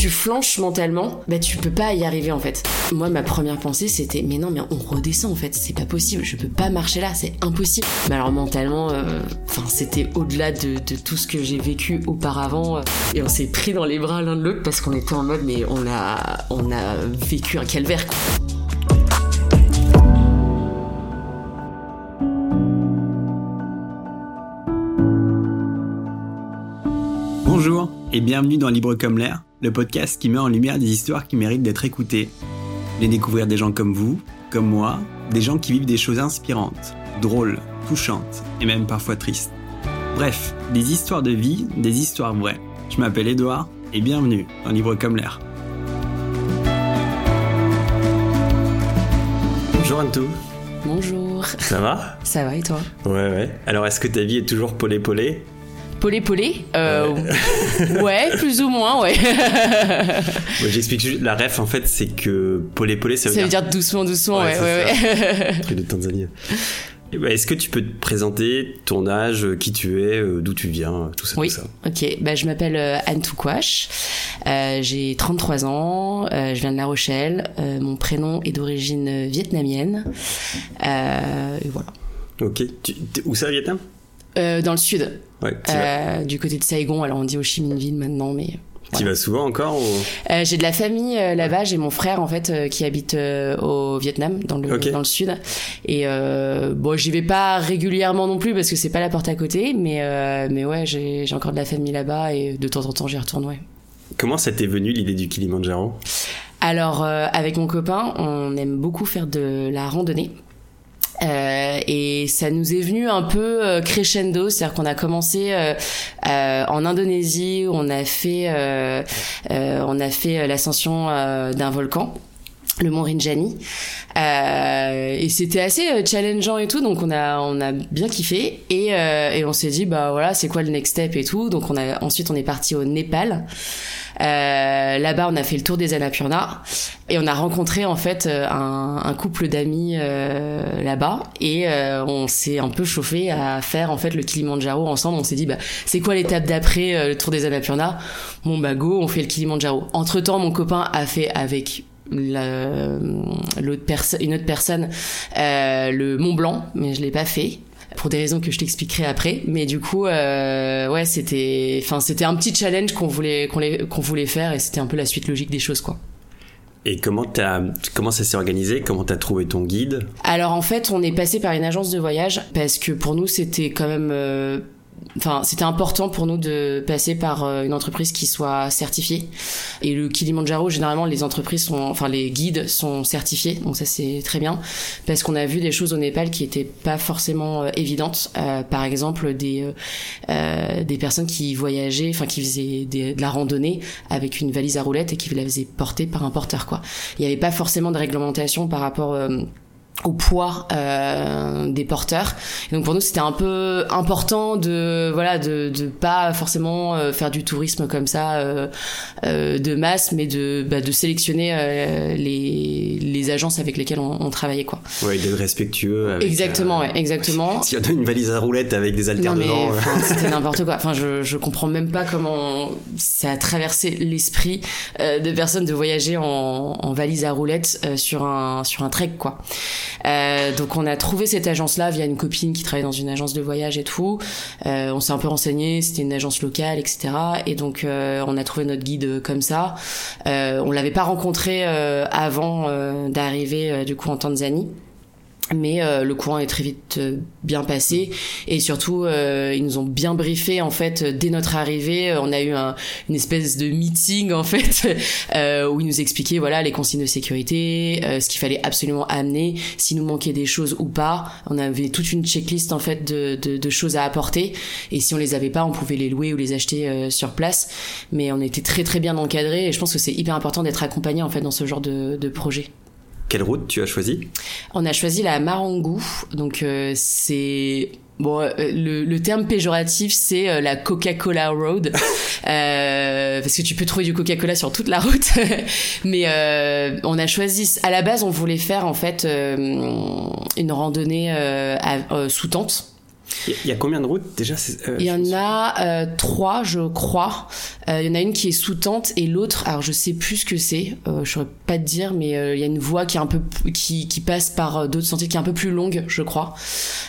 tu flanches mentalement, bah tu peux pas y arriver en fait. Moi, ma première pensée, c'était mais non, mais on redescend en fait, c'est pas possible, je peux pas marcher là, c'est impossible. Mais alors mentalement, euh, c'était au-delà de, de, tout ce que j'ai vécu auparavant, euh, et on s'est pris dans les bras l'un de l'autre parce qu'on était en mode mais on a, on a vécu un calvaire. Quoi. Et bienvenue dans Libre comme l'air, le podcast qui met en lumière des histoires qui méritent d'être écoutées. Les découvrir des gens comme vous, comme moi, des gens qui vivent des choses inspirantes, drôles, touchantes et même parfois tristes. Bref, des histoires de vie, des histoires vraies. Je m'appelle Edouard et bienvenue dans Libre comme l'air. Bonjour Antou. Bonjour. Ça va? Ça va et toi? Ouais ouais. Alors est-ce que ta vie est toujours polé-polé Polé polé euh, ouais. plus ou moins, ouais. J'explique juste, la ref en fait, c'est que polé polé, ça veut ça dire. veut dire doucement, doucement, ouais, ouais, ouais. Truc de Tanzanie. Est-ce que tu peux te présenter ton âge, qui tu es, d'où tu viens, tout ça, oui. tout ça Ok, bah, je m'appelle Anne Toukwash, euh, j'ai 33 ans, euh, je viens de La Rochelle, euh, mon prénom est d'origine vietnamienne, euh, et voilà. Ok, tu, où ça, Vietnam? Euh, Dans le sud, ouais, euh, du côté de Saigon, alors on dit Ho Chi Minh Ville maintenant, mais... Tu vas souvent encore ou... euh, J'ai de la famille euh, là-bas. J'ai mon frère en fait euh, qui habite au Vietnam, dans le dans le sud. Et bon, j'y vais pas régulièrement non plus parce que c'est pas la porte à côté. Mais mais ouais, j'ai j'ai encore de la famille là-bas et de temps en temps j'y retourne. Ouais. Comment ça t'est venu l'idée du Kilimanjaro? Alors euh, avec mon copain, on aime beaucoup faire de la randonnée. Euh, et ça nous est venu un peu euh, crescendo, c'est-à-dire qu'on a commencé euh, euh, en Indonésie, on a fait, euh, on a fait l'ascension d'un volcan le mont Rinjani. Euh, et c'était assez challengeant et tout donc on a on a bien kiffé. Et, euh, et on s'est dit bah voilà c'est quoi le next step et tout. Donc on a ensuite on est parti au Népal euh, là-bas on a fait le tour des Annapurna et on a rencontré en fait euh, un, un couple d'amis euh, là-bas et euh, on s'est un peu chauffé à faire en fait le Kilimanjaro ensemble. On s'est dit bah c'est quoi l'étape d'après euh, le tour des Annapurna? Bon bah go on fait le Kilimanjaro entre temps mon copain a fait avec la- l'autre une autre personne le Mont Blanc mais je l'ai pas fait pour des raisons que je t'expliquerai après. Mais du coup euh, ouais c'était enfin c'était un petit challenge qu'on voulait qu'on voulait faire et c'était un peu la suite logique des choses quoi. Et comment, t'as, comment ça s'est organisé? Comment t'as trouvé ton guide? Alors en fait on est passé par une agence de voyage parce que pour nous c'était quand même euh, Enfin, c'était important pour nous de passer par euh, une entreprise qui soit certifiée. Et le Kilimanjaro, généralement, les entreprises sont, enfin, les guides sont certifiés, donc ça c'est très bien, parce qu'on a vu des choses au Népal qui étaient pas forcément euh, évidentes. Euh, par exemple, des euh, euh, des personnes qui voyageaient, enfin, qui faisaient de la randonnée avec une valise à roulettes et qui la faisaient porter par un porteur, quoi. Il n'y avait pas forcément de réglementation par rapport euh, au poids euh, des porteurs. Et donc pour nous c'était un peu important de voilà de de pas forcément euh, faire du tourisme comme ça euh, euh, de masse, mais de bah, de sélectionner euh, les les agences avec lesquelles on, on travaillait quoi. Ouais, d'être respectueux. Avec, exactement, euh, ouais, exactement. S'il y a une valise à roulettes avec des haltères Non mais devant. enfin, c'était n'importe quoi. Enfin, je je comprends même pas comment ça a traversé l'esprit euh, de personnes de voyager en, en valise à roulettes euh, sur un sur un trek quoi. Euh, donc on a trouvé cette agence là via une copine qui travaille dans une agence de voyage et tout. Euh, on s'est un peu renseigné, c'était une agence locale, etc. Et donc euh, on a trouvé notre guide euh, comme ça. Euh, on l'avait pas rencontré avant d'arriver du coup en Tanzanie. Mais euh, le courant est très vite euh, bien passé et surtout euh, ils nous ont bien briefé en fait dès notre arrivée. On a eu un, une espèce de meeting en fait euh, où ils nous expliquaient voilà les consignes de sécurité, euh, ce qu'il fallait absolument amener, s'il nous manquait des choses ou pas. On avait toute une checklist en fait de, de, de choses à apporter et si on les avait pas, on pouvait les louer ou les acheter euh, sur place. Mais on était très très bien encadrés et je pense que c'est hyper important d'être accompagné en fait dans ce genre de, de projet. Quelle route tu as choisi? On a choisi la Marangou, donc euh, c'est Bon, euh, le, le terme péjoratif, c'est euh, la Coca-Cola Road, euh, parce que tu peux trouver du Coca-Cola sur toute la route. Mais euh, on a choisi, à la base, on voulait faire en fait euh, une randonnée à- euh, sous tente. Il y, a combien de routes déjà euh, Il y en a euh, trois, je crois. Euh, il y en a une qui est sous tente et l'autre, alors je sais plus ce que c'est. Euh, je saurais pas te dire, mais il y a une voie qui est un peu qui, qui passe par d'autres sentiers qui est un peu plus longue, je crois.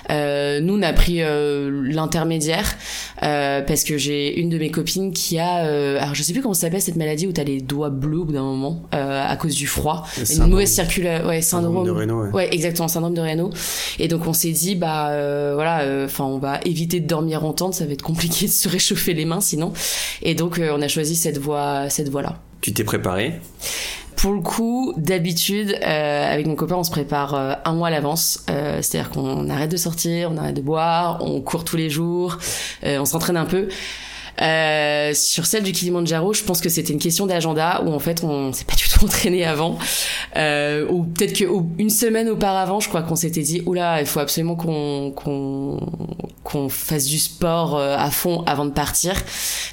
nous, on a pris l'intermédiaire parce que j'ai une de mes copines qui a, alors je sais plus comment ça s'appelle cette maladie où t'as les doigts bleus au bout d'un moment à cause du froid, une mauvaise circulation, ouais, syndrome, syndrome de Raynaud. Ouais. exactement, syndrome de Raynaud. Et donc on s'est dit, bah voilà, enfin on va éviter de dormir en tente, ça va être compliqué de se réchauffer les mains sinon. Et donc euh, on a choisi cette voie, cette voie-là. Tu t'es préparé pour le coup, d'habitude, euh, avec mon copain, on se prépare euh, un mois à l'avance. C'est-à-dire qu'on arrête de sortir, on arrête de boire, on court tous les jours, on s'entraîne un peu. Euh, sur celle du Kilimanjaro, je pense que c'était une question d'agenda où en fait on s'est pas du tout entraîné avant, euh, ou peut-être que une semaine auparavant, je crois qu'on s'était dit oula, il faut absolument qu'on qu'on qu'on fasse du sport euh, à fond avant de partir.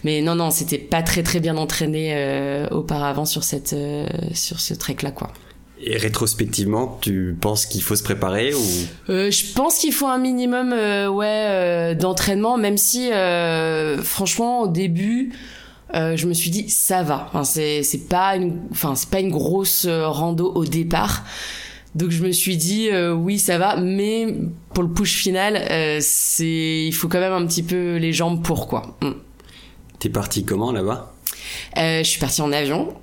Mais non non, c'était pas très très bien entraîné euh, auparavant sur cette euh, sur ce trek là quoi. Et rétrospectivement, tu penses qu'il faut se préparer ou? Euh, Je pense qu'il faut un minimum, euh, ouais, euh, d'entraînement, même si, euh, franchement, au début, euh, je me suis dit ça va. Enfin, c'est c'est pas une, enfin c'est pas une grosse rando au départ. Donc je me suis dit oui ça va, mais pour le push final, c'est il faut quand même un petit peu les jambes pour quoi. Mm. T'es parti comment là-bas? Je suis parti en avion.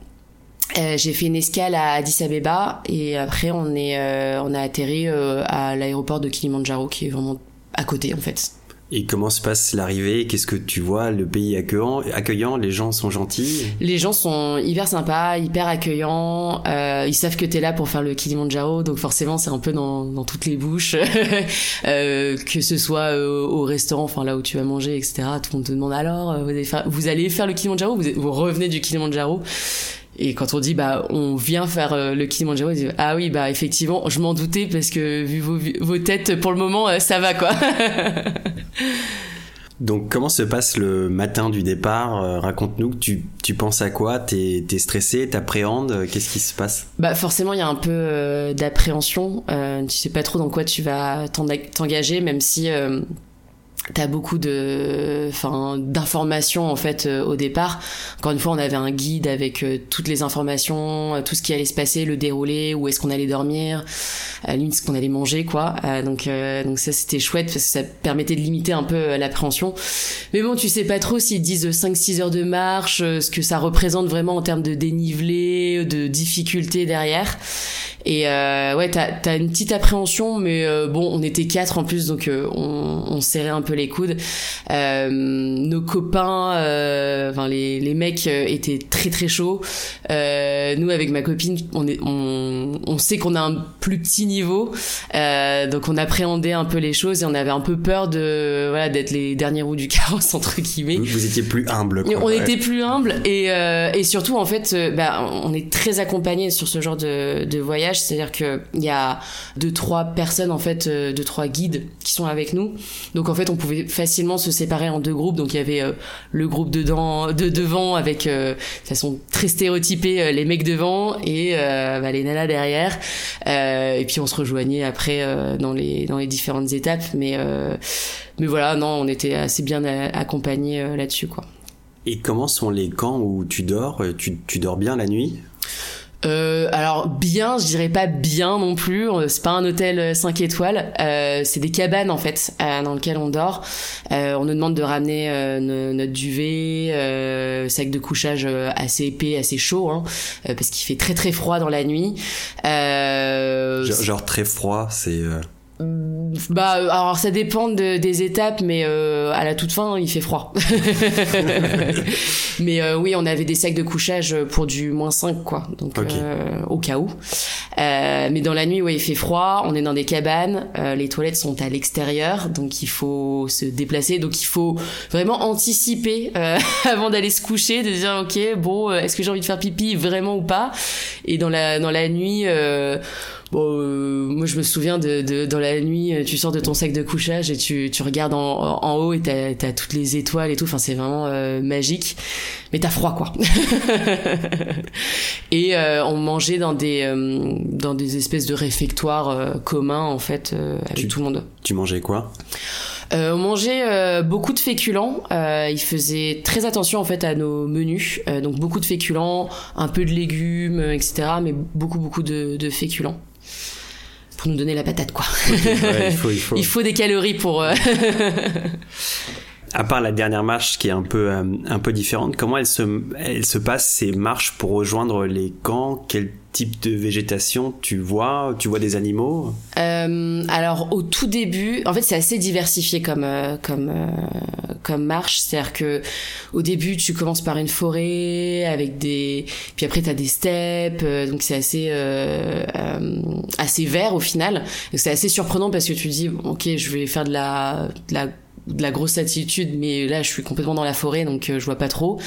Euh, j'ai fait une escale à Addis Abeba et après on est euh, on a atterri euh, à l'aéroport de Kilimanjaro qui est vraiment à côté en fait. Et comment se passe l'arrivée? Qu'est-ce que tu vois? Le pays accueillant, accueillant Les gens sont gentils? Les gens sont hyper sympas, hyper accueillants. ils savent que t'es là pour faire le Kilimanjaro, donc forcément c'est un peu dans, dans toutes les bouches. que ce soit au restaurant, enfin là où tu vas manger, etc. Tout le monde te demande alors, vous allez faire, vous allez faire le Kilimanjaro? Vous, vous revenez du Kilimanjaro? Et quand on dit bah on vient faire euh, le Kilimanjaro, on dit ah oui bah effectivement je m'en doutais parce que vu vos, vos têtes pour le moment euh, ça va quoi. Donc comment se passe le matin du départ euh, Raconte-nous, tu, tu penses à quoi? T'es es stressé T'appréhendes Qu'est-ce qui se passe? Bah forcément il y a un peu d'appréhension. tu sais pas trop dans quoi tu vas t'engager, même si T'as beaucoup de, enfin, d'informations en fait euh, au départ. Encore une fois, on avait un guide avec euh, toutes les informations, euh, tout ce qui allait se passer, le déroulé, où est-ce qu'on allait dormir, limite ce qu'on allait manger, quoi. donc, donc ça c'était chouette parce que ça permettait de limiter un peu l'appréhension. Mais bon, tu sais pas trop s'ils disent 5-6 heures de marche, ce que ça représente vraiment en termes de dénivelé, de difficulté derrière. Et euh, ouais, t'as as une petite appréhension, mais bon, on était quatre en plus, donc on, on serrait un peu les coudes. Euh, nos copains, euh, enfin les, les mecs euh, étaient très très chauds. nous avec ma copine, on est, on, on sait qu'on a un plus petit niveau, donc on appréhendait un peu les choses et on avait un peu peur de voilà d'être les derniers roues du carrosse entre guillemets. Vous étiez plus humble. Quoi, on était plus humble et et surtout en fait, bah, on est très accompagné sur ce genre de, de voyage, c'est-à-dire que il y a deux trois personnes en fait, deux trois guides qui sont avec nous. Donc en fait on pouvait facilement se séparer en deux groupes. Donc il y avait euh, le groupe de devant avec euh, de façon très stéréotypée euh, les mecs devant et bah, les nanas derrière. et puis on se rejoignait après dans les dans les différentes étapes. Mais mais voilà, non, on était assez bien accompagnés là-dessus. Et comment sont les camps où tu dors? Tu dors bien la nuit? Euh, alors bien, je dirais pas bien non plus. Euh, c'est pas un hôtel 5 euh, étoiles. Euh, c'est des cabanes en fait euh, dans lesquelles on dort. on nous demande de ramener notre duvet, sac de couchage assez épais, assez chaud, hein, parce qu'il fait très très froid dans la nuit. Genre, genre, très froid, c'est. Bah, alors ça dépend de, des étapes, mais euh, à la toute fin, il fait froid. mais euh, oui, on avait des sacs de couchage pour du moins 5, quoi. Donc, euh, au cas où. Euh, mais dans la nuit, ouais, il fait froid. On est dans des cabanes. Euh, les toilettes sont à l'extérieur, donc il faut se déplacer. Donc il faut vraiment anticiper avant d'aller se coucher, de dire ok, bon, est-ce que j'ai envie de faire pipi vraiment ou pas? Et dans la dans la nuit Bon, euh, moi je me souviens de, de, dans la nuit, euh, tu sors de ton sac de couchage et tu, tu regardes en, en haut et t'as as toutes les étoiles et tout. Enfin, c'est vraiment euh, magique. Mais t'as froid, quoi. et on mangeait dans des dans des espèces de réfectoires communs en fait avec tout le monde. Tu mangeais quoi? Euh, On mangeait beaucoup de féculents. il faisait très attention en fait à nos menus, donc beaucoup de féculents, un peu de légumes, etc. Mais beaucoup beaucoup de, de féculents pour nous donner la patate quoi. il, faut, il, faut. il, faut, des calories pour. à part la dernière marche qui est un peu un peu différente, comment elle se elle se passe ces marches pour rejoindre les camps? Quel type de végétation tu vois? Tu vois des animaux? Euh, Alors au tout début, en fait c'est assez diversifié comme euh, comme euh, comme marche, c'est-à-dire que au début tu commences par une forêt avec des, puis après t'as des steppes, donc c'est assez assez vert au final. C'est assez surprenant parce que tu dis ok je vais faire de la de la de la grosse altitude, mais là je suis complètement dans la forêt, donc euh, je vois pas trop.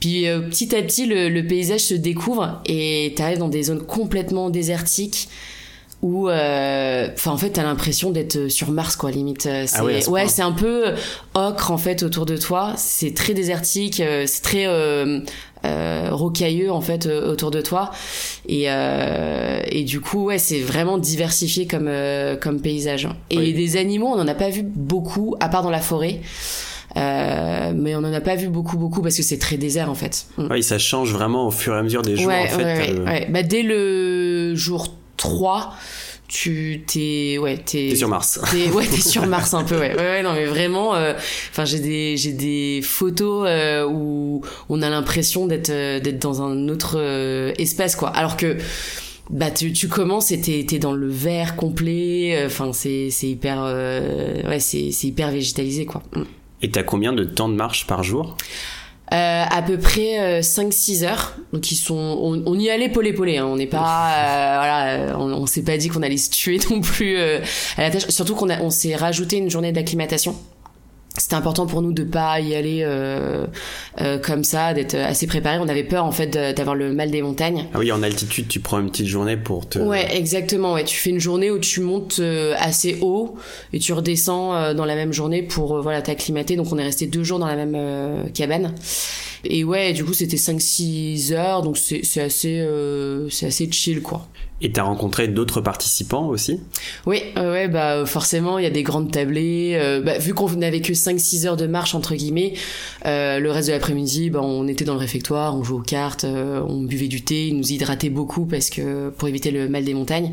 Puis euh, petit à petit, le, paysage se découvre et t'arrives dans des zones complètement désertiques où, euh, enfin en fait, t'as l'impression d'être sur Mars, quoi, limite. Ah ouais, c'est un peu ocre en fait autour de toi. C'est très désertique, c'est très euh, rocailleux en fait euh, autour de toi et euh, et du coup ouais c'est vraiment diversifié comme euh, comme paysage et des animaux on en a pas vu beaucoup à part dans la forêt euh, mais on en a pas vu beaucoup beaucoup parce que c'est très désert en fait. Mm. Oui, ça change vraiment au fur et à mesure des jours ouais, en fait. Ouais, ouais. Bah, dès le jour 3, tu t'es ouais t'es t'es sur Mars. t'es, ouais t'es sur Mars un peu ouais. Ouais, non mais vraiment euh, enfin j'ai des j'ai des photos euh, où on a l'impression d'être euh, d'être dans un autre espace quoi. Alors que bah tu, tu commences et t'es, t'es dans le vert complet enfin c'est c'est hyper ouais c'est c'est hyper végétalisé quoi. Mm. et t'as combien de temps de marche par jour? Euh, à peu près 5-6 euh, heures. Donc ils sont, on, on y allait polé polé. Hein. On n'est pas, euh, voilà, on, on s'est pas dit qu'on allait se tuer non plus à la tâche. Surtout qu'on a, on s'est rajouté une journée d'acclimatation c'était important pour nous de pas y aller euh, euh, comme ça, d'être assez préparé. On avait peur en fait d'avoir le mal des montagnes. Ah oui, en altitude, tu prends une petite journée pour te. Ouais, exactement. Ouais, tu fais une journée où tu montes euh, assez haut et tu redescends euh, dans la même journée pour euh, voilà t'acclimater. Donc on est resté deux jours dans la même cabane. Et ouais, du coup c'était 5-6 heures, donc c'est assez c'est assez chill quoi. Et t'as rencontré d'autres participants aussi? Oui, ouais, bah forcément, il y a des grandes tablées. Euh, bah, vu qu'on n'avait que 5-6 heures de marche, entre guillemets, euh, le reste de l'après-midi, bah, on était dans le réfectoire, on jouait aux cartes, euh, on buvait du thé, ils nous hydrataient beaucoup parce que pour éviter le mal des montagnes.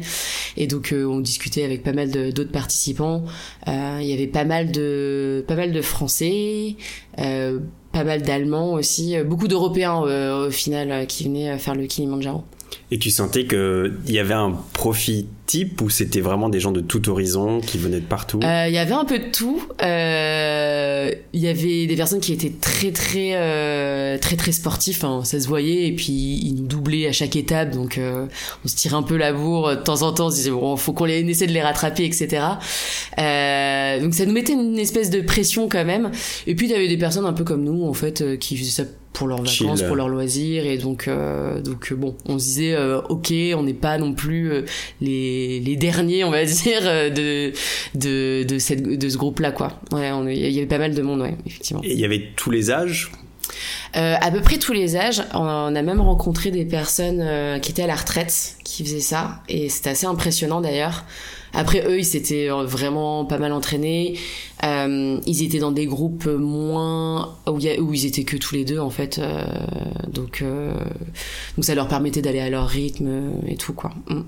Et donc on discutait avec pas mal d'autres participants. Il y avait pas mal de, pas mal de Français, pas mal d'Allemands aussi, beaucoup d'Européens au final qui venaient faire le Kilimanjaro. Et tu sentais qu'il y avait un profit type ou c'était vraiment des gens de tout horizon qui venaient de partout? Euh, Il y avait un peu de tout. Euh, il y avait des personnes qui étaient très très euh, très très sportifs, hein, ça se voyait, et puis ils nous doublaient à chaque étape, donc on se tirait un peu la bourre de temps en temps, on se disait bon, faut qu'on essaie de les rattraper, etc. donc ça nous mettait une espèce de pression quand même. Et puis il y avait des personnes un peu comme nous en fait qui faisaient ça pour leurs vacances, pour leurs loisirs et donc euh, donc euh, bon, on se disait euh, ok, on n'est pas non plus les, les derniers, on va dire de de de cette de ce groupe là quoi. Ouais, il y avait pas mal de monde ouais, effectivement. Et il y avait tous les âges. Euh, à peu près tous les âges. On a même rencontré des personnes qui étaient à la retraite qui faisaient ça et c'était assez impressionnant d'ailleurs. Après eux, ils s'étaient vraiment pas mal entraînés. Euh, ils étaient dans des groupes moins où, où, ils étaient que tous les deux en fait. Euh, donc euh, donc ça leur permettait d'aller à leur rythme et tout quoi. Mm.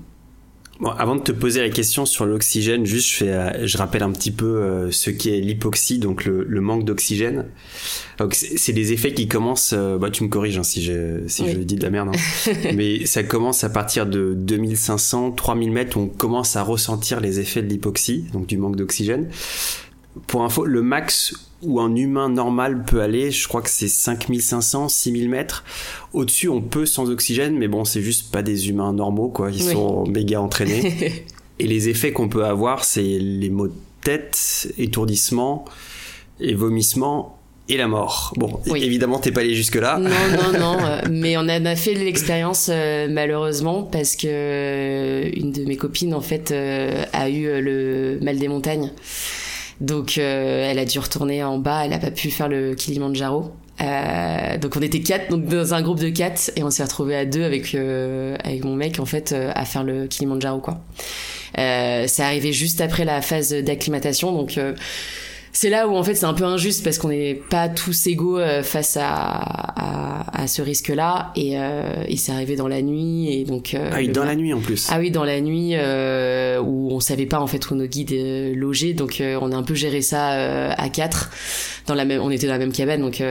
Bon, avant de te poser la question sur l'oxygène, juste je, fais, euh, je rappelle un petit peu euh, ce qu'est l'hypoxie, donc le, le manque d'oxygène. C'est des effets qui commencent, euh, bah tu me corriges hein, si, je, si je dis de la merde, hein. mais ça commence à partir de 2500, 3000 mètres, on commence à ressentir les effets de l'hypoxie, donc du manque d'oxygène. Pour info, le max où un humain normal peut aller, je crois que c'est 5500, 6000 mètres. Au-dessus, on peut sans oxygène, mais bon, c'est juste pas des humains normaux, quoi. Ils sont méga entraînés. et les effets qu'on peut avoir, c'est les maux de tête, étourdissement, et vomissement, et la mort. Bon, évidemment, t'es pas allé jusque là. Non, non, non. Euh, mais on a, fait l'expérience euh, malheureusement parce que euh, une de mes copines en fait a eu le mal des montagnes. Donc euh, elle a dû retourner en bas, elle a pas pu faire le Kilimanjaro. Euh, donc on était quatre, donc dans un groupe de quatre, et on s'est retrouvé à deux avec euh, avec mon mec en fait euh, à faire le Kilimanjaro quoi. Euh, c'est arrivé juste après la phase d'acclimatation, donc c'est là où en fait c'est un peu injuste parce qu'on n'est pas tous égaux euh, face à, à, à ce risque-là. Et, euh, et c'est arrivé dans la nuit et donc euh, ah oui dans la nuit en plus. Ah oui dans la nuit euh, où on savait pas en fait où nos guides euh, logeaient. Donc on a un peu géré ça à quatre. Dans la même on était dans la même cabane. Donc,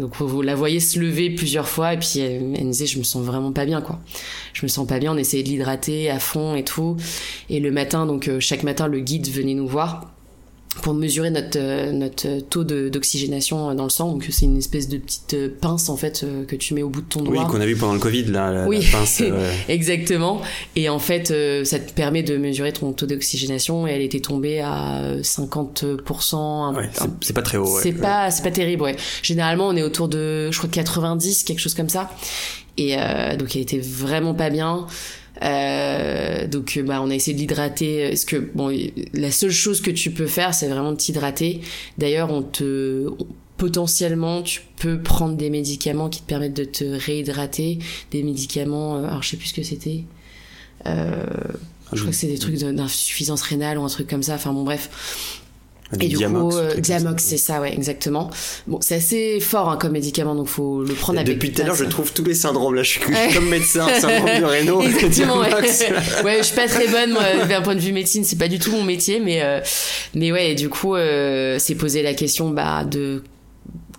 donc vous la voyez se lever plusieurs fois et puis elle, elle me disait je me sens vraiment pas bien quoi. Je me sens pas bien. On essayait de l'hydrater à fond et tout. Et le matin donc chaque matin le guide venait nous voir pour mesurer notre euh, notre taux d'oxygénation dans le sang. Donc c'est une espèce de petite euh, pince en fait euh, que tu mets au bout de ton doigt. Oui, qu'on a vu pendant le Covid là, la, oui. pince. Exactement. Et en fait, ça te permet de mesurer ton taux d'oxygénation et elle était tombée à 50%. Ouais, c'est pas très haut. Ouais. C'est pas c'est pas terrible. Ouais. Généralement, on est autour de je crois 90 quelque chose comme ça. Et donc elle était vraiment pas bien. Euh, donc bah on a essayé de l'hydrater. Parce que bon, la seule chose que tu peux faire, c'est vraiment de t'hydrater. D'ailleurs, on te potentiellement tu peux prendre des médicaments qui te permettent de te réhydrater, des médicaments. Euh, alors je sais plus ce que c'était. Euh, je crois que c'est des trucs d'insuffisance rénale ou un truc comme ça. Enfin bon bref. Et du coup, euh, Diamox, c'est ça, ouais, exactement. Bon, c'est assez fort hein, comme médicament, donc faut le prendre avec. Depuis tout à l'heure, je trouve tous les syndromes. Là, je suis comme médecin, syndrome de Raynaud. Exactement, ouais. ouais. je suis pas très bonne, moi, d'un point de vue médecine, c'est pas du tout mon métier, mais euh, mais ouais, du coup, euh, c'est poser la question, bah, de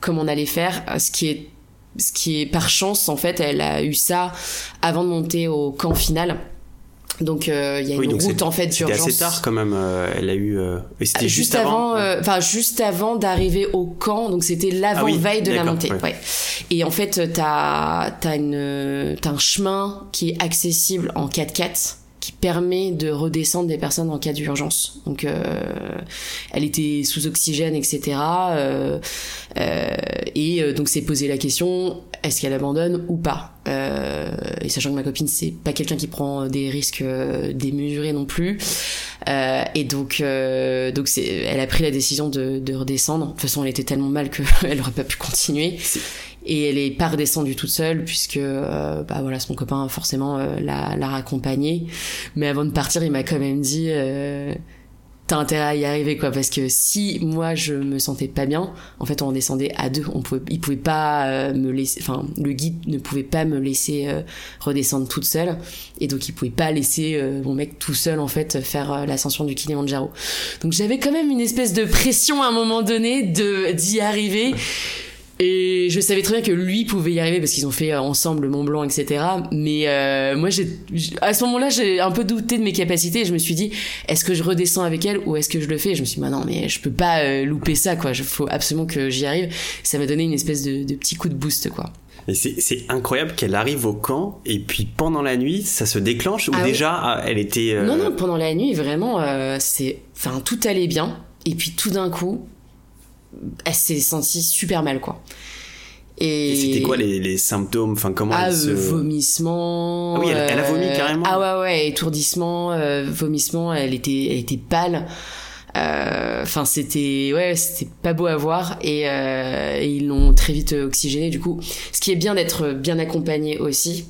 comment on allait faire, ce qui est ce qui est par chance en fait, elle a eu ça avant de monter au camp final. Donc euh, il y a une route en fait d'urgence. C'était assez tard quand même. Euh, elle a eu. Euh, c'était juste, juste, avant. Enfin juste avant d'arriver au camp. Donc c'était l'avant veille de la montée. Ouais. ouais. Et en fait t'as t'as une t'as un chemin qui est accessible en 4x4 qui permet de redescendre des personnes en cas d'urgence. Donc, euh, elle était sous oxygène, etc. Euh, euh, et donc, c'est posé la question est-ce qu'elle abandonne ou pas? Et sachant que ma copine, c'est pas quelqu'un qui prend des risques démesurés non plus. et donc, donc c'est, elle a pris la décision de, de redescendre. De toute façon, elle était tellement mal qu'elle aurait pas pu continuer et elle est pas redescendue toute seule puisque euh, bah voilà son copain forcément euh, l'a l'a raccompagnée. Mais avant de partir il m'a quand même dit euh, t'as intérêt à y arriver quoi. Parce que si moi je me sentais pas bien en fait on descendait à deux. On pouvait il pouvait pas euh, me laisser enfin le guide ne pouvait pas me laisser redescendre toute seule. Et donc il pouvait pas laisser mon mec tout seul en fait faire l'ascension du Kilimanjaro. Donc j'avais quand même une espèce de pression à un moment donné de d'y arriver et je savais très bien que lui pouvait y arriver parce qu'ils ont fait euh, ensemble Mont Blanc, etc. Mais euh, moi, j'ai, à ce moment-là, j'ai un peu douté de mes capacités. Et je me suis dit, est-ce que je redescends avec elle ou est-ce que je le fais? Et Je me suis dit, bah non, mais je peux pas euh, louper ça, quoi. Il faut absolument que j'y arrive. Ça m'a donné une espèce de, de, petit coup de boost, quoi. Et c'est incroyable qu'elle arrive au camp et puis pendant la nuit, ça se déclenche ou ah déjà ah, elle était. Euh... Non, non, pendant la nuit, vraiment, euh, c'est, enfin, tout allait bien. Et puis tout d'un coup, elle s'est sentie super mal quoi. Et, et c'était quoi les, les, symptômes? Enfin, comment ah, elle se... vomissement. Ah oui, elle, elle, a vomi euh, carrément. Ah ouais, ouais, étourdissement, euh, vomissement. Elle était, elle était pâle. Euh, enfin, c'était, ouais, c'était pas beau à voir. Et, euh, et ils l'ont très vite oxygéné. Du coup, ce qui est bien d'être bien accompagné aussi.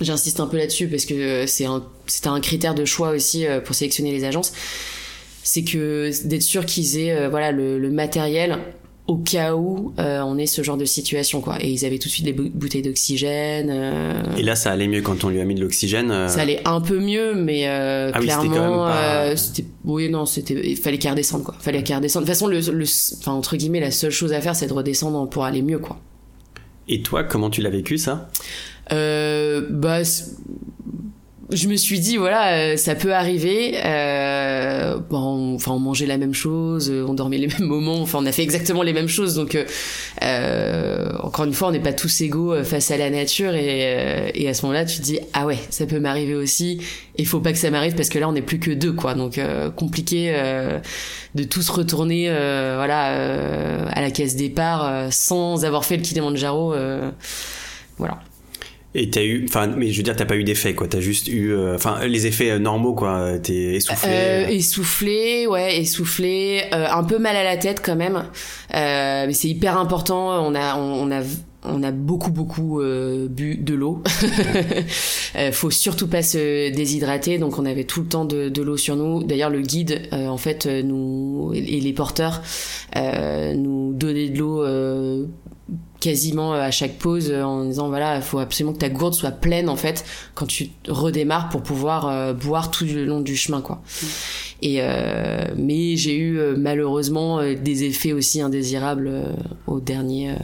J'insiste un peu là-dessus parce que c'est un, c'était un critère de choix aussi pour sélectionner les agences c'est que d'être sûr qu'ils aient euh, voilà le, le, matériel au cas où euh, on ait ce genre de situation quoi. Et ils avaient tout de suite des bouteilles d'oxygène euh... et là ça allait mieux quand on lui a mis de l'oxygène ça allait un peu mieux mais ah clairement oui, c'était oui non c'était il fallait qu'elle redescende quoi. Fallait qu'elle redescende. De toute façon le, le enfin entre guillemets la seule chose à faire c'est de redescendre pour aller mieux quoi. Et toi comment tu l'as vécu ça? Bah je me suis dit voilà euh, ça peut arriver euh, bon enfin on mangeait la même chose euh, on dormait les mêmes moments enfin on a fait exactement les mêmes choses. Donc euh, encore une fois on n'est pas tous égaux euh, face à la nature. Et, et à ce moment-là tu te dis ah ouais ça peut m'arriver aussi. Il faut pas que ça m'arrive parce que là on n'est plus que deux quoi. Donc compliqué de tous retourner voilà à la caisse départ sans avoir fait le Kilimanjaro voilà et t'as eu, enfin, mais je veux dire, t'as pas eu d'effet, quoi. T'as juste eu, euh, enfin, les effets euh, normaux, quoi. T'es essoufflé. Euh, essoufflé, ouais, essoufflé, un peu mal à la tête quand même. mais c'est hyper important. On a, on, a on a beaucoup beaucoup euh, bu de l'eau. euh, faut surtout pas se déshydrater, donc on avait tout le temps de, de l'eau sur nous. D'ailleurs, le guide, euh, en fait, euh, nous et les porteurs nous donnaient de l'eau quasiment à chaque pause en disant voilà il faut absolument que ta gourde soit pleine en fait quand tu redémarres pour pouvoir boire tout le long du chemin quoi mmh. et euh, mais j'ai eu malheureusement des effets aussi indésirables au dernier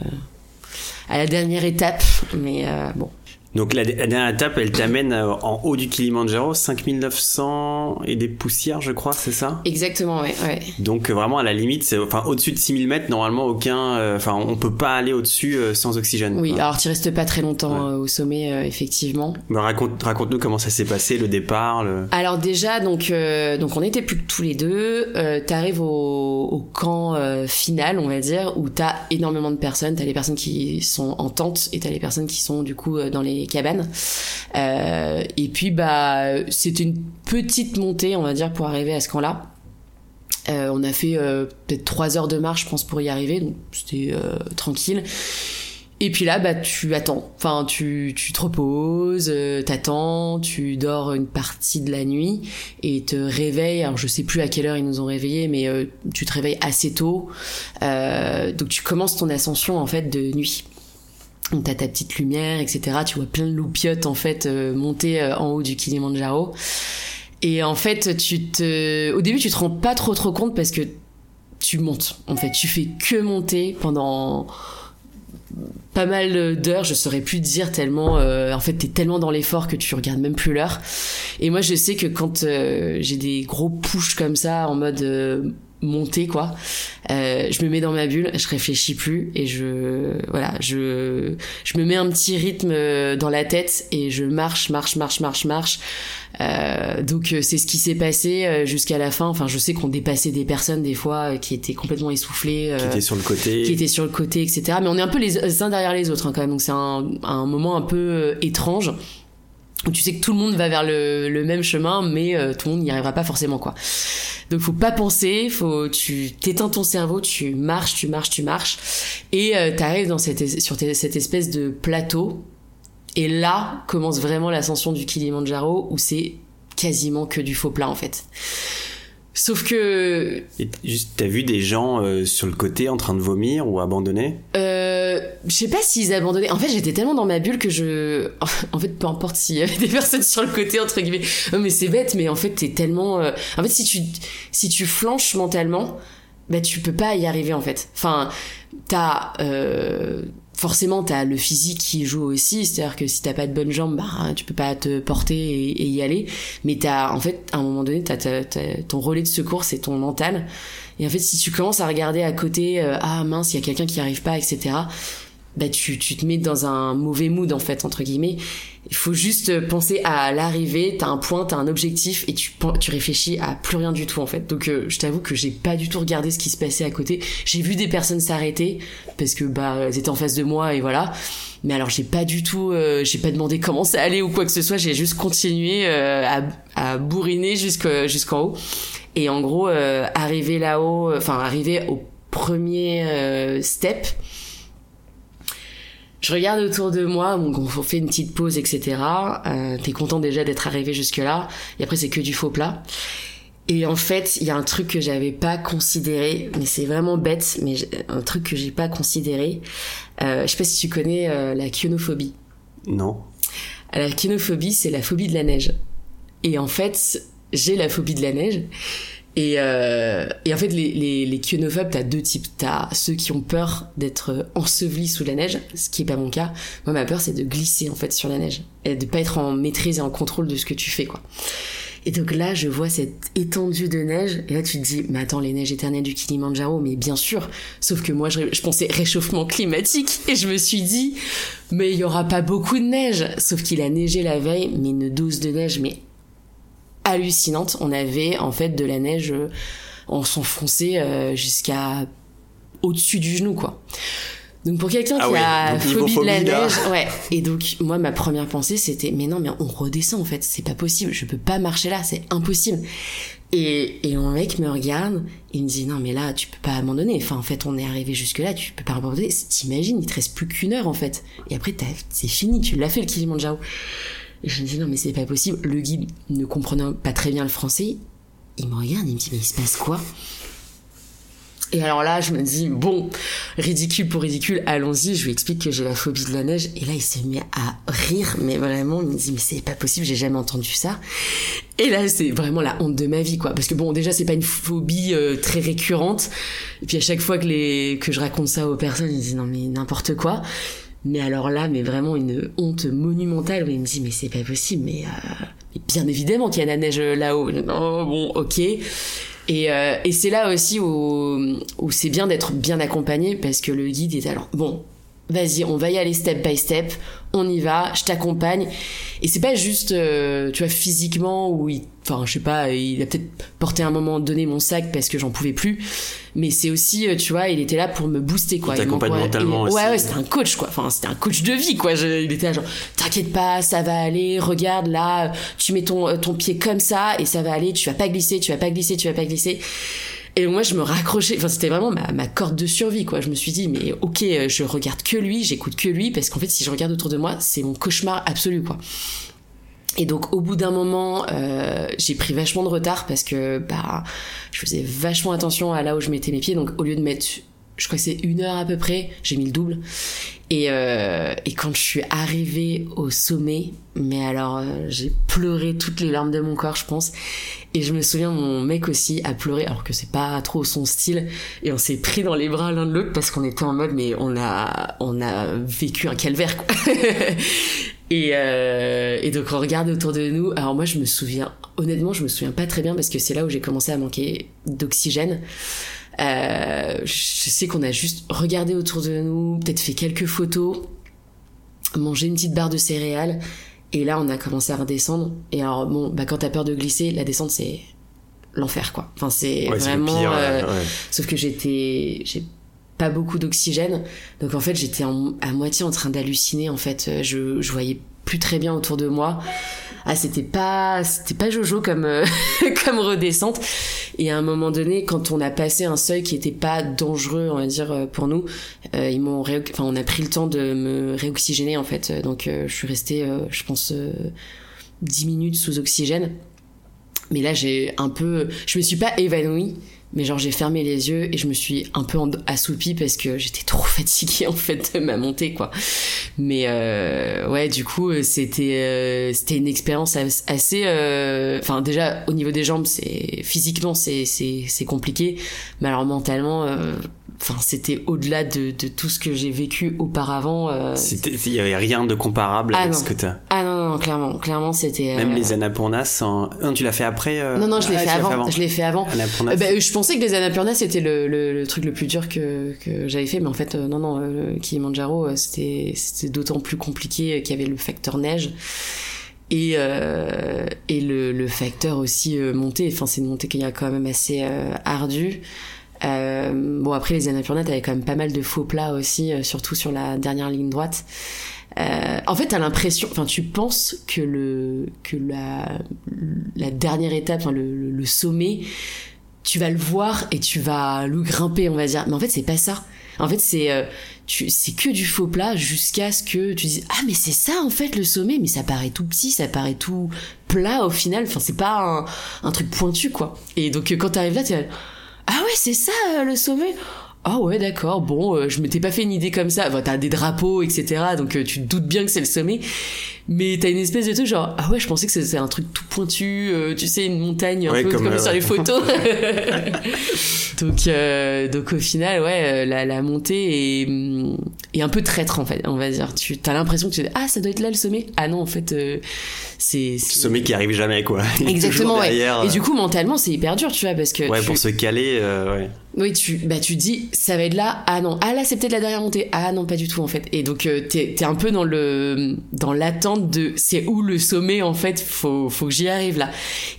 à la dernière étape. Mais euh, bon, donc la, dernière étape, elle t'amène euh, en haut du Kilimanjaro, 5900 et des poussières, je crois, c'est ça? Exactement, ouais, ouais. Donc euh, vraiment à la limite, c'est enfin au-dessus de 6000 mètres, normalement aucun, euh, enfin on peut pas aller au-dessus sans oxygène. Oui, alors tu restes pas très longtemps au sommet, effectivement. Mais raconte, raconte-nous comment ça s'est passé, le départ. Le... Alors déjà, donc donc on était plus que tous les deux. Euh, T'arrives au, au camp final, on va dire, où t'as énormément de personnes. T'as les personnes qui sont en tente et t'as les personnes qui sont du coup dans les cabanes. Euh, et puis bah c'était une petite montée, on va dire, pour arriver à ce camp-là. Euh, on a fait euh, peut-être trois heures de marche, je pense, pour y arriver, donc c'était tranquille. Et puis là, bah, tu attends. Enfin, tu, tu te reposes, t'attends, tu dors une partie de la nuit et te réveilles. Alors, je sais plus à quelle heure ils nous ont réveillés, mais tu te réveilles assez tôt. donc, tu commences ton ascension en fait de nuit. T'as ta petite lumière, etc. Tu vois plein de loupiottes en fait euh, monter euh, en haut du Kilimanjaro. Et en fait, tu te, au début, tu te rends pas trop trop compte parce que tu montes. En fait, tu fais que monter pendant pas mal d'heures, je saurais plus dire tellement. Euh, en fait, t'es tellement dans l'effort que tu regardes même plus l'heure. Et moi, je sais que quand j'ai des gros push comme ça, en mode monter quoi. Euh, je me mets dans ma bulle je réfléchis plus et je voilà je je me mets un petit rythme euh, dans la tête et je marche marche marche marche marche. Euh, donc euh, c'est ce qui s'est passé euh, jusqu'à la fin. Enfin je sais qu'on dépassait des personnes des fois qui étaient complètement essoufflées qui étaient sur le côté. qui étaient sur le côté etc mais on est un peu les uns derrière les autres hein, quand même. Donc c'est un, un moment un peu étrange où tu sais que tout le monde va vers le, même chemin mais tout le monde n'y arrivera pas forcément quoi donc faut pas penser, faut tu t'éteins ton cerveau, tu marches, tu marches, tu marches, et euh, t'arrives dans cette sur cette espèce de plateau. Et là commence vraiment l'ascension du Kilimanjaro où c'est quasiment que du faux plat en fait. Sauf que. T'as vu des gens euh, sur le côté en train de vomir ou abandonnés? Euh, Je sais pas s'ils abandonnaient. En fait, j'étais tellement dans ma bulle que je. En fait, peu importe s'il y avait des personnes sur le côté, entre guillemets. Non, mais c'est bête, mais en fait, t'es tellement. Euh, en fait, si tu, si tu flanches mentalement, bah, tu peux pas y arriver, en fait. Enfin, t'as. Euh forcément t'as le physique qui joue aussi c'est à dire que si t'as pas de bonnes jambes bah tu peux pas te porter et, y aller. Mais t'as en fait à un moment donné t'as, ton relais de secours c'est ton mental. Et en fait si tu commences à regarder à côté euh, ah mince il y a quelqu'un qui arrive pas etc bah tu, tu te mets dans un mauvais mood en fait entre guillemets il faut juste penser à l'arrivée t'as un point t'as un objectif et tu tu réfléchis à plus rien du tout en fait. Donc euh, je t'avoue que j'ai pas du tout regardé ce qui se passait à côté. J'ai vu des personnes s'arrêter parce que bah elles étaient en face de moi et voilà. Mais alors j'ai pas du tout euh, j'ai pas demandé comment ça allait ou quoi que ce soit. J'ai juste continué euh, à, à bourriner jusqu'en haut. Et en gros arriver là-haut enfin arriver au premier step je regarde autour de moi, donc on fait une petite pause, etc. Euh, T'es content déjà d'être arrivé jusque-là, et après c'est que du faux plat. Et en fait, il y a un truc que j'avais pas considéré, mais c'est vraiment bête, mais un truc que j'ai pas considéré. Euh, je sais pas si tu connais euh, la kyonophobie. Non. La kyonophobie, c'est la phobie de la neige. Et en fait, j'ai la phobie de la neige. Et, euh, et en fait, les, les, les kyonophobes, t'as deux types. T'as ceux qui ont peur d'être ensevelis sous la neige, ce qui est pas mon cas. Moi, ma peur, c'est de glisser en fait sur la neige et de pas être en maîtrise et en contrôle de ce que tu fais, quoi. Et donc là, je vois cette étendue de neige, et là tu te dis, mais attends, les neiges éternelles du Kilimanjaro, mais bien sûr. Sauf que moi, je, je pensais réchauffement climatique, et je me suis dit, mais il y aura pas beaucoup de neige. Sauf qu'il a neigé la veille, mais une dose de neige, mais hallucinante. On avait en fait de la neige, euh, on s'enfonçait euh, jusqu'à au-dessus du genou, quoi. Donc pour quelqu'un Ah qui a niveau phobie de la phobie, là. neige, ouais. Et donc moi ma première pensée c'était mais non mais on redescend en fait, c'est pas possible, je peux pas marcher là, c'est impossible. Et, et mon mec me regarde, il me dit non mais là tu peux pas abandonner. Enfin en fait on est arrivé jusque là, tu peux pas abandonner. T'imagines, il te reste plus qu'une heure en fait. Et après c'est fini, tu l'as fait le Kilimanjaro. Et je me dis non mais c'est pas possible. Le guide ne comprenant pas très bien le français, il me regarde, il me dit mais il se passe quoi? Et alors là, je me dis, bon, ridicule pour ridicule, allons-y, je lui explique que j'ai la phobie de la neige. Et là, il s'est mis à rire, mais vraiment, il me dit, mais c'est pas possible, j'ai jamais entendu ça. Et là, c'est vraiment la honte de ma vie, quoi. Parce que bon, déjà, c'est pas une phobie euh, très récurrente. Et puis à chaque fois que, les... que je raconte ça aux personnes, ils disent, non mais n'importe quoi. Mais alors là, mais vraiment une honte monumentale où il me dit, mais c'est pas possible, mais, euh, bien évidemment qu'il y a la neige euh, là-haut. Oh, bon, ok. Et, euh, et c'est là aussi où, où c'est bien d'être bien accompagné parce que le guide est alors bon, vas-y, on va y aller step by step, on y va, je t'accompagne. Et c'est pas juste, euh, tu vois, physiquement où il, enfin, je sais pas, il a peut-être porté à un moment donné mon sac parce que j'en pouvais plus, mais c'est aussi, euh, tu vois, il était là pour me booster quoi. Il t'accompagne mentalement il- Ouais, aussi. ouais, c'était un coach quoi. Enfin, c'était un coach de vie quoi. Je- il était là genre, t'inquiète pas, ça va aller. Regarde là, tu mets ton euh, ton pied comme ça et ça va aller. Tu vas pas glisser, tu vas pas glisser, tu vas pas glisser. Et moi, je me raccrochais. C'était vraiment ma, ma corde de survie, quoi. Je me suis dit, mais ok, euh, je regarde que lui, j'écoute que lui, parce qu'en fait, si je regarde autour de moi, c'est mon cauchemar absolu, quoi. Et donc, au bout d'un moment, euh, j'ai pris vachement de retard parce que bah, je faisais vachement attention à là où je mettais mes pieds. Donc, au lieu de mettre, je crois que c'est une heure à peu près, j'ai mis le double. Et, euh, et quand je suis arrivée au sommet, mais alors euh, j'ai pleuré toutes les larmes de mon corps, je pense. Et je me souviens, mon mec aussi a pleuré, alors que c'est pas trop son style. Et on s'est pris dans les bras l'un de l'autre parce qu'on était en mode, mais on a, on a vécu un calvaire, quoi. et, euh, et donc on regarde autour de nous. Alors moi, je me souviens, honnêtement, je me souviens pas très bien parce que c'est là où j'ai commencé à manquer d'oxygène. Euh, je sais qu'on a juste regardé autour de nous, peut-être fait quelques photos, mangé une petite barre de céréales, et là on a commencé à redescendre. Et alors bon, bah quand t'as peur de glisser, la descente c'est l'enfer quoi. Enfin c'est Ouais, vraiment. pire, euh, ouais. Sauf que j'étais, j'ai pas beaucoup d'oxygène, donc en fait j'étais à moitié en train d'halluciner. En fait, Euh, je, je voyais plus très bien autour de moi. Ah, c'était pas, c'était pas Jojo comme euh, comme redescente. Et à un moment donné, quand on a passé un seuil qui était pas dangereux, on va dire euh, pour nous, euh, ils m'ont, enfin, on a pris le temps de me réoxygéner en fait. Donc je suis restée, je pense, euh, 10 minutes sous oxygène. Mais là, j'ai un peu, je me suis pas évanouie, mais genre j'ai fermé les yeux et je me suis un peu assoupie parce que j'étais trop fatiguée en fait de ma montée quoi. Mais euh, ouais, du coup, euh, c'était euh, c'était une expérience as- assez, euh, enfin déjà au niveau des jambes, c'est physiquement c'est c'est c'est compliqué, mais alors mentalement, euh, enfin c'était au-delà de de tout ce que j'ai vécu auparavant. euh, Il y avait rien de comparable Ah avec non. ce que t'as. ah non non, clairement, clairement c'était. Même euh, les Annapurnas, en... non, tu l'as fait après euh, Non non, je l'ai ah, fait, avant, Je l'ai fait avant. Euh, bah, je pensais que les Annapurna c'était le, le, le truc le plus dur que, que j'avais fait, mais en fait euh, non non, euh, le Kilimanjaro c'était c'était d'autant plus compliqué qu'il y avait le facteur neige et euh, et le, le facteur aussi euh, montée. Enfin c'est une montée qui est quand même assez euh, ardue. Euh, bon après les Annapurna t'avais quand même pas mal de faux plats aussi, euh, surtout sur la dernière ligne droite. Euh, en fait, t'as l'impression, enfin, tu penses que le que la la dernière étape, le, le, sommet, tu vas le voir et tu vas le grimper, on va dire. Mais en fait, c'est pas ça. En fait, c'est euh, tu c'est que du faux plat jusqu'à ce que tu dises ah mais c'est ça en fait le sommet, mais ça paraît tout petit, ça paraît tout plat au final. Enfin, c'est pas un, un truc pointu quoi. Et donc euh, quand t'arrives là, t'es là, ah ouais c'est ça euh, le sommet. Ah ouais d'accord. Bon euh, je m'étais pas fait une idée comme ça. Enfin, t'as des drapeaux etc donc euh, tu te doutes bien que c'est le sommet mais t'as une espèce de truc genre ah ouais je pensais que c'était un truc tout pointu euh, tu sais une montagne un Ouais, peu comme, comme, euh, sur ouais. les photos donc euh, donc au final ouais euh, la, la montée est, hum, est un peu traître en fait on va dire tu t'as l'impression que tu dis ah ça doit être là le sommet ah non en fait euh, c'est Ce c'est- sommet qui arrive jamais, quoi. Exactement ouais. et euh, du coup mentalement c'est hyper dur tu vois parce que Ouais, tu- pour se caler, euh, ouais. oui, tu, bah, tu dis, ça va être là. Ah non, ah là, c'est peut-être la dernière montée. Ah non, pas du tout, en fait. Et donc, euh, t'es, t'es un peu dans le, dans l'attente de, c'est où le sommet, en fait, faut, faut que j'y arrive là.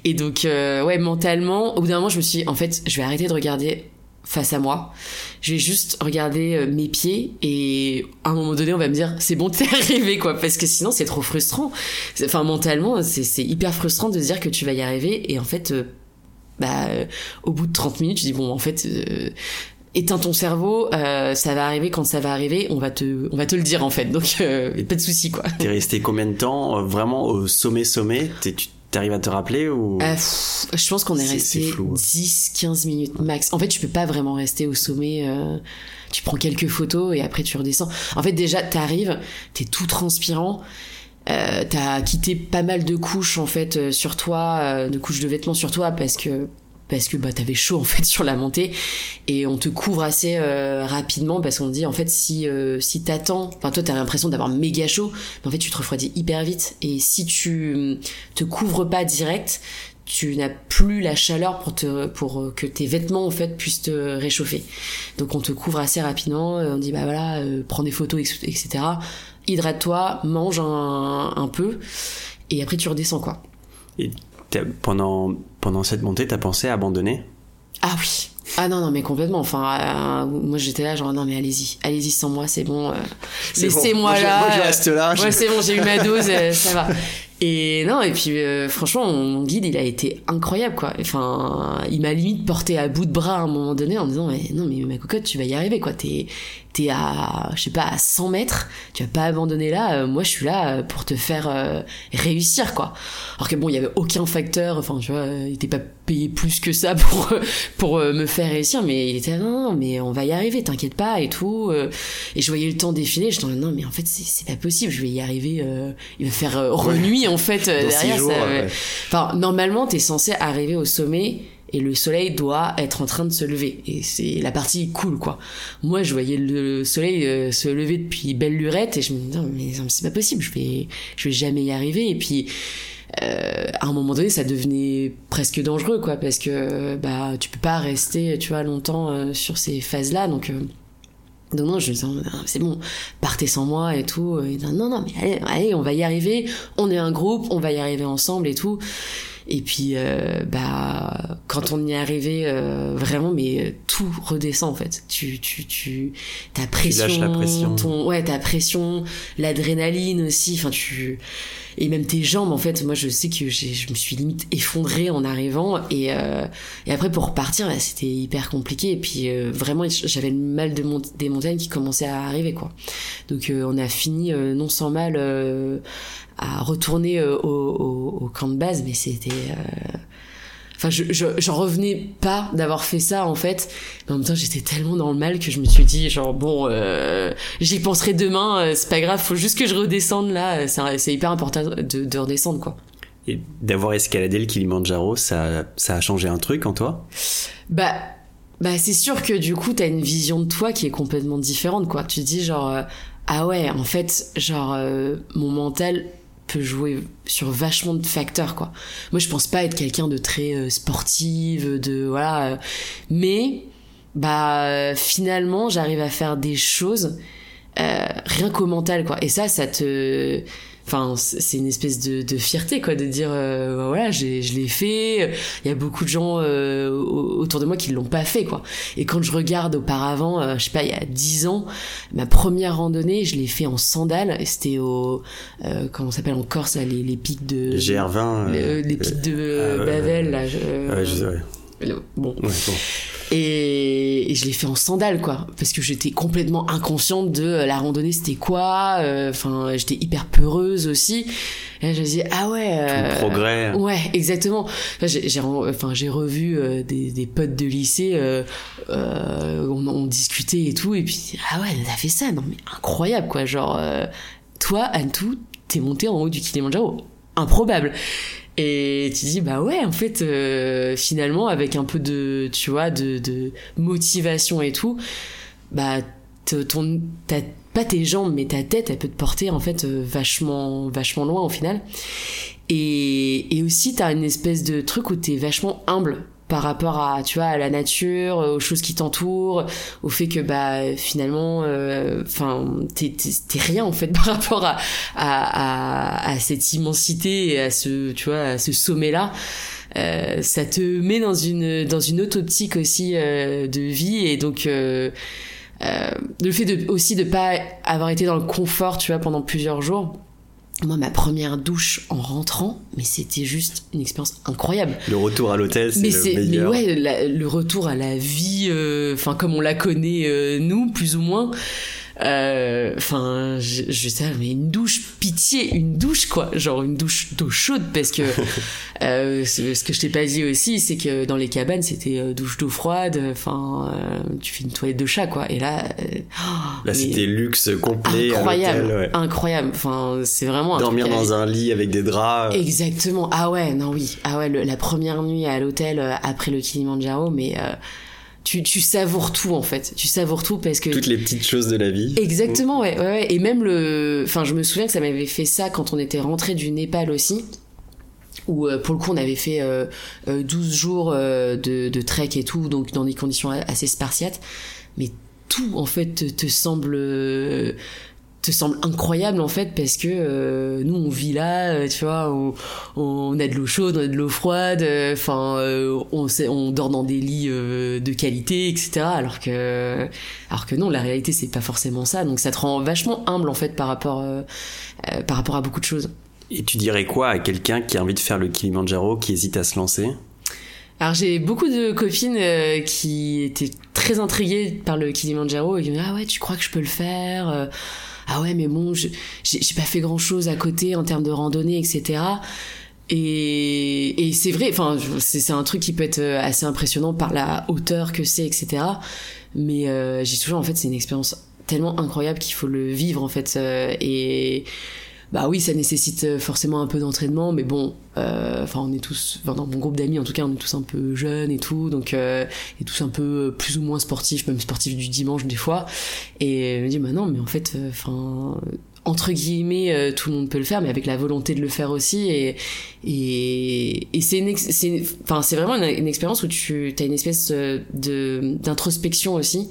Et donc, euh, ouais, mentalement, au bout d'un moment, je me suis dit, en fait, je vais arrêter de regarder face à moi. Je vais juste regarder euh, mes pieds et à un moment donné, on va me dire c'est bon, t'es arrivé quoi, parce que sinon c'est trop frustrant. Enfin mentalement, c'est hyper frustrant de se dire que tu vas y arriver et en fait, euh, bah au bout de 30 minutes, tu dis bon en fait. Éteins ton cerveau, ça va arriver quand ça va arriver, on va te, on va te le dire en fait, donc pas de souci quoi. T'es resté combien de temps vraiment au sommet sommet? Tu T'arrives à te rappeler ou? Euh, Je pense qu'on est, resté 10-15 hein. minutes max. En fait, tu peux pas vraiment rester au sommet. Euh, tu prends quelques photos et après tu redescends. En fait, déjà, t'arrives, t'es tout transpirant. Euh, t'as quitté pas mal de couches en fait euh, sur toi, euh, de couches de vêtements sur toi parce que parce que bah t'avais chaud en fait sur la montée. Et on te couvre assez euh, rapidement parce qu'on dit en fait si euh, si t'attends enfin toi t'as l'impression d'avoir méga chaud mais en fait tu te refroidis hyper vite. Et si tu mm, te couvres pas direct tu n'as plus la chaleur pour te pour que tes vêtements en fait puissent te réchauffer. Donc on te couvre assez rapidement on dit bah voilà euh, prends des photos etc hydrate-toi mange un, un peu et après tu redescends quoi pendant, pendant cette montée, t'as pensé à abandonner? Ah oui. Ah non, non, mais complètement. Enfin, euh, moi j'étais là, genre, non, mais allez-y, allez-y sans moi, c'est bon. Euh, laissez-moi là. Moi je, reste là. Ouais, c'est bon, j'ai eu ma dose, euh, ça va. Et non, et puis franchement, mon guide, il a été incroyable, quoi. Enfin, il m'a limite porté à bout de bras à un moment donné en disant, mais non, mais ma cocotte, tu vas y arriver, quoi. T'es, t'es à, je sais pas, à 100 mètres, tu vas pas abandonner là, euh, moi je suis là euh, pour te faire euh, réussir, quoi. Alors que bon, il y avait aucun facteur, enfin, tu vois, il était pas payé plus que ça pour, pour me faire réussir, mais il était, non, mais on va y arriver, t'inquiète pas, et tout. et je voyais le temps défiler, je disais, non, mais en fait, c'est pas possible, je vais y arriver, il va faire renuit, en fait, derrière ça. Enfin, normalement, t'es censé arriver au sommet, et le soleil doit être en train de se lever. Et c'est la partie cool quoi. Moi je voyais le soleil euh, se lever depuis belle lurette et je me disais non mais c'est pas possible je vais je vais jamais y arriver. Et puis euh, à un moment donné ça devenait presque dangereux quoi parce que bah tu peux pas rester tu vois longtemps euh, sur ces phases là donc donc non, je me disais, c'est bon, partez sans moi et tout. Et non, non, mais allez, allez, on va y arriver. On est un groupe, on va y arriver ensemble et tout. Et puis, euh, bah, quand on y est arrivé, euh, vraiment, mais tout redescend en fait. Tu, tu, tu, ta pression, tu la pression. Ton, ouais, ta pression, l'adrénaline aussi. Enfin, tu, et même tes jambes en fait. Moi, je sais que je me suis limite effondrée en arrivant. Et, euh, et après pour repartir, bah, c'était hyper compliqué. Et puis euh, vraiment, j'avais le mal de des montagnes qui commençaient à arriver quoi. Donc euh, on a fini non sans mal à retourner euh, au, au, camp de base, mais c'était euh, enfin je j'en revenais pas d'avoir fait ça en fait. Mais en même temps j'étais tellement dans le mal que je me suis dit genre bon euh, j'y penserai demain c'est pas grave faut juste que je redescende là. C'est hyper important de, de redescendre quoi. Et d'avoir escaladé le Kilimanjaro ça ça a changé un truc en toi? Bah bah c'est sûr que du coup t'as une vision de toi qui est complètement différente quoi. Tu dis genre ah ouais en fait genre mon mental peut jouer sur vachement de facteurs quoi. Moi je pense pas être quelqu'un de très euh, sportif, de voilà, euh, mais bah finalement j'arrive à faire des choses euh, rien qu'au mental quoi. Et ça ça te enfin c'est une espèce de, de, fierté quoi de dire euh, bah, voilà j'ai je l'ai fait. Il y a beaucoup de gens euh, autour de moi qui l'ont pas fait quoi. Et quand je regarde auparavant euh, je sais pas il y a dix ans ma première randonnée je l'ai fait en sandales. C'était au comment s'appelle en Corse les, les pics de GR20 les, pics de Bavel là ouais, je, bon. bon. Et, je l'ai fait en sandales, quoi. Parce que j'étais complètement inconsciente de euh, la randonnée, c'était quoi. Euh, enfin, j'étais hyper peureuse aussi. Et là, je me disais, ah ouais. Euh, progrès. Ouais, exactement. J'ai enfin, j'ai revu des, des potes de lycée, euh, on, on, discutait et tout. Et puis, ah ouais, t'as fait ça. Non, mais incroyable, quoi. Genre, toi, Antou, t'es monté en haut du Kilimanjaro. Improbable. Et tu dis, bah ouais, en fait, euh, finalement, avec un peu de, tu vois, de, de motivation et tout, bah, ton, pas tes jambes, mais ta tête, elle peut te porter, en fait, euh, vachement, vachement loin au final. Et, et aussi, t'as une espèce de truc où t'es vachement humble par rapport à tu vois à la nature aux choses qui t'entourent au fait que bah finalement euh, enfin euh, t'es, rien en fait par rapport à, à, à, cette immensité à ce tu vois à ce sommet là ça te met dans une dans une autre optique aussi de vie et donc le fait de aussi de pas avoir été dans le confort tu vois pendant plusieurs jours moi, ma première douche en rentrant, mais c'était juste une expérience incroyable. Le retour à l'hôtel, c'est le meilleur. Mais ouais, le retour à la vie, enfin comme on la connaît nous, plus ou moins. Euh, enfin, je, je sais, mais une douche, pitié, une douche quoi, genre une douche d'eau chaude parce que euh, ce que je t'ai pas dit aussi, c'est que dans les cabanes c'était euh, douche d'eau froide. Enfin, tu fais une toilette de chat quoi. Et là, là c'était luxe complet, incroyable, incroyable. Enfin, c'est vraiment dormir dans un lit avec des draps. Exactement. Ah ouais, non oui. Ah ouais, la première nuit à l'hôtel après le Kilimanjaro, mais tu, tu savoures tout en fait. Tu savoures tout parce que toutes les petites choses de la vie. Exactement, ouais, ouais, Et même le, enfin, je me souviens que ça m'avait fait ça quand on était rentré du Népal aussi où euh, pour le coup on avait fait euh, 12 euh, jours euh, de, de, trek et tout, donc dans des conditions assez spartiates, mais tout en fait te, te semble te semble incroyable en fait parce que euh, nous on vit là euh, tu vois on, on, a de l'eau chaude on a de l'eau froide euh, enfin on, on dort dans des lits de qualité etc alors que alors que non la réalité c'est pas forcément ça. Donc ça te rend vachement humble en fait par rapport par rapport à beaucoup de choses. Et tu dirais quoi à quelqu'un qui a envie de faire le Kilimanjaro qui hésite à se lancer? Alors j'ai beaucoup de copines qui étaient très intriguées par le Kilimanjaro et qui me disent ah ouais tu crois que je peux le faire ah ouais mais bon j'ai pas fait grand chose à côté en termes de randonnée etc et, et c'est vrai enfin c'est un truc qui peut être assez impressionnant par la hauteur que c'est etc mais euh, j'ai toujours en fait c'est une expérience tellement incroyable qu'il faut le vivre en fait euh, et bah oui, ça nécessite euh, forcément un peu d'entraînement, mais bon, euh, enfin on est tous, enfin, dans mon groupe d'amis en tout cas, on est tous un peu jeunes et tout, donc euh, et tous un peu plus ou moins sportifs, même sportifs du dimanche des fois. Et je me dis bah non, mais en fait, enfin entre guillemets, tout le monde peut le faire, mais avec la volonté de le faire aussi. Et, et, et c'est enfin, c'est vraiment une, une, expérience où tu as une espèce de d'introspection aussi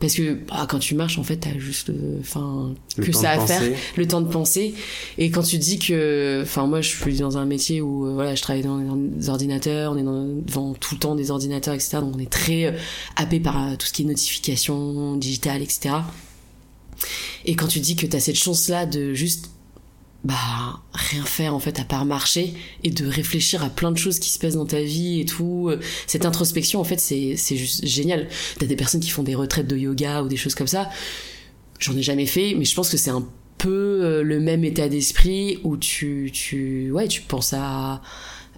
parce que bah, quand tu marches en fait t'as juste euh, enfin que ça à faire le temps de penser. Et quand tu dis que enfin moi je suis dans un métier où euh, voilà je travaille dans des ordinateurs on est dans, devant tout le temps des ordinateurs etc donc on est très euh, happé par tout ce qui est notification digitale etc et quand tu dis que t'as cette chance là de juste bah rien faire en fait à part marcher et de réfléchir à plein de choses qui se passent dans ta vie et tout. Cette introspection en fait c'est c'est juste génial. T'as des personnes qui font des retraites de yoga ou des choses comme ça. J'en ai jamais fait mais je pense que c'est un peu euh, le même état d'esprit où tu tu ouais tu penses à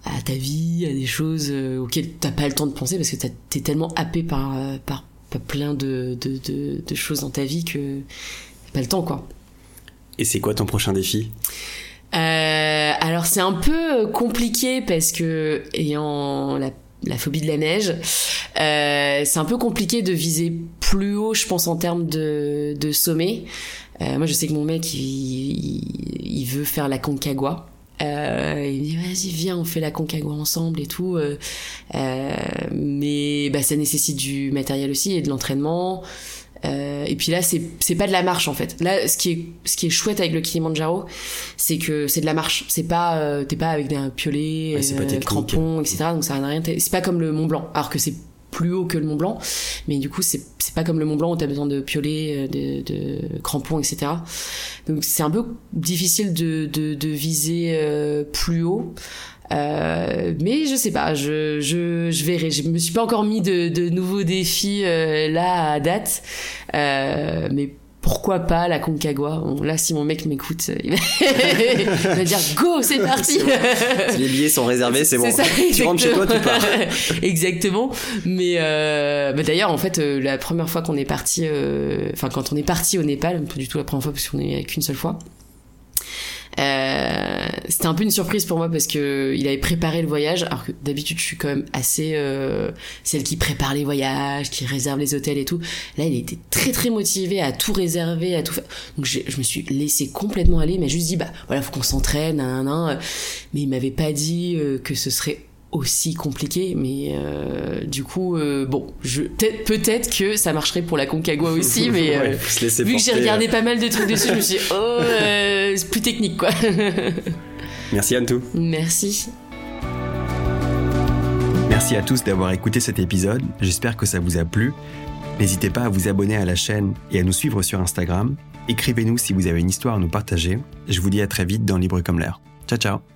à ta vie à des choses euh, auxquelles t'as pas le temps de penser parce que t'es tellement happé par, euh, par par plein de de, de, de choses dans ta vie que t'as pas le temps quoi et c'est quoi ton prochain défi? Euh, Alors c'est un peu compliqué parce que ayant la, phobie de la neige, euh, c'est un peu compliqué de viser plus haut, je pense en termes de, sommet. Euh, moi je sais que mon mec il, veut faire la Concagua. Euh, il me dit vas-y viens on fait la Concagua ensemble et tout euh, euh, mais bah ça nécessite du matériel aussi et de l'entraînement euh, et puis là, c'est c'est pas de la marche en fait. Là, ce qui est ce qui est chouette avec le Kilimanjaro, c'est que c'est de la marche. C'est pas euh, t'es pas avec un piolet, ouais, euh, crampons, etc. Donc ça n'a rien. C'est pas comme le Mont Blanc. Alors que c'est plus haut que le Mont Blanc, mais du coup c'est c'est pas comme le Mont Blanc où t'as besoin de piolet, de, de crampons, etc. Donc c'est un peu difficile de de, de viser plus haut. Euh, mais je sais pas, je, je, je verrai. Je me suis pas encore mis de, de nouveaux défis euh, là à date, euh, mais pourquoi pas la Concagua? Là, si mon mec m'écoute, il va dire go, c'est parti. si les billets sont réservés, c'est bon. tu rentres chez toi, tu pars. exactement. Mais, euh, mais d'ailleurs, en fait, euh, la première fois qu'on est parti, enfin quand on est parti au Népal, pas du tout la première fois parce qu'on est qu'une seule fois. Euh, c'était un peu une surprise pour moi parce que il avait préparé le voyage, alors que d'habitude je suis quand même assez euh, celle qui prépare les voyages, qui réserve les hôtels et tout. Là, il était très très motivé à tout réserver, à tout faire. Donc je, me suis laissé complètement aller, mais juste dit bah voilà, faut qu'on s'entraîne, mais il m'avait pas dit euh, que ce serait aussi compliqué, mais euh, du coup, euh, bon, je peut-être que ça marcherait pour la Concagua aussi, mais euh, vu que j'ai regardé pas mal de trucs dessus, je me suis dit, oh, c'est plus technique quoi. Merci Antou. Merci. Merci à tous d'avoir écouté cet épisode, j'espère que ça vous a plu. N'hésitez pas à vous abonner à la chaîne et à nous suivre sur Instagram. Écrivez-nous si vous avez une histoire à nous partager. Je vous dis à très vite dans Libre comme l'air. Ciao ciao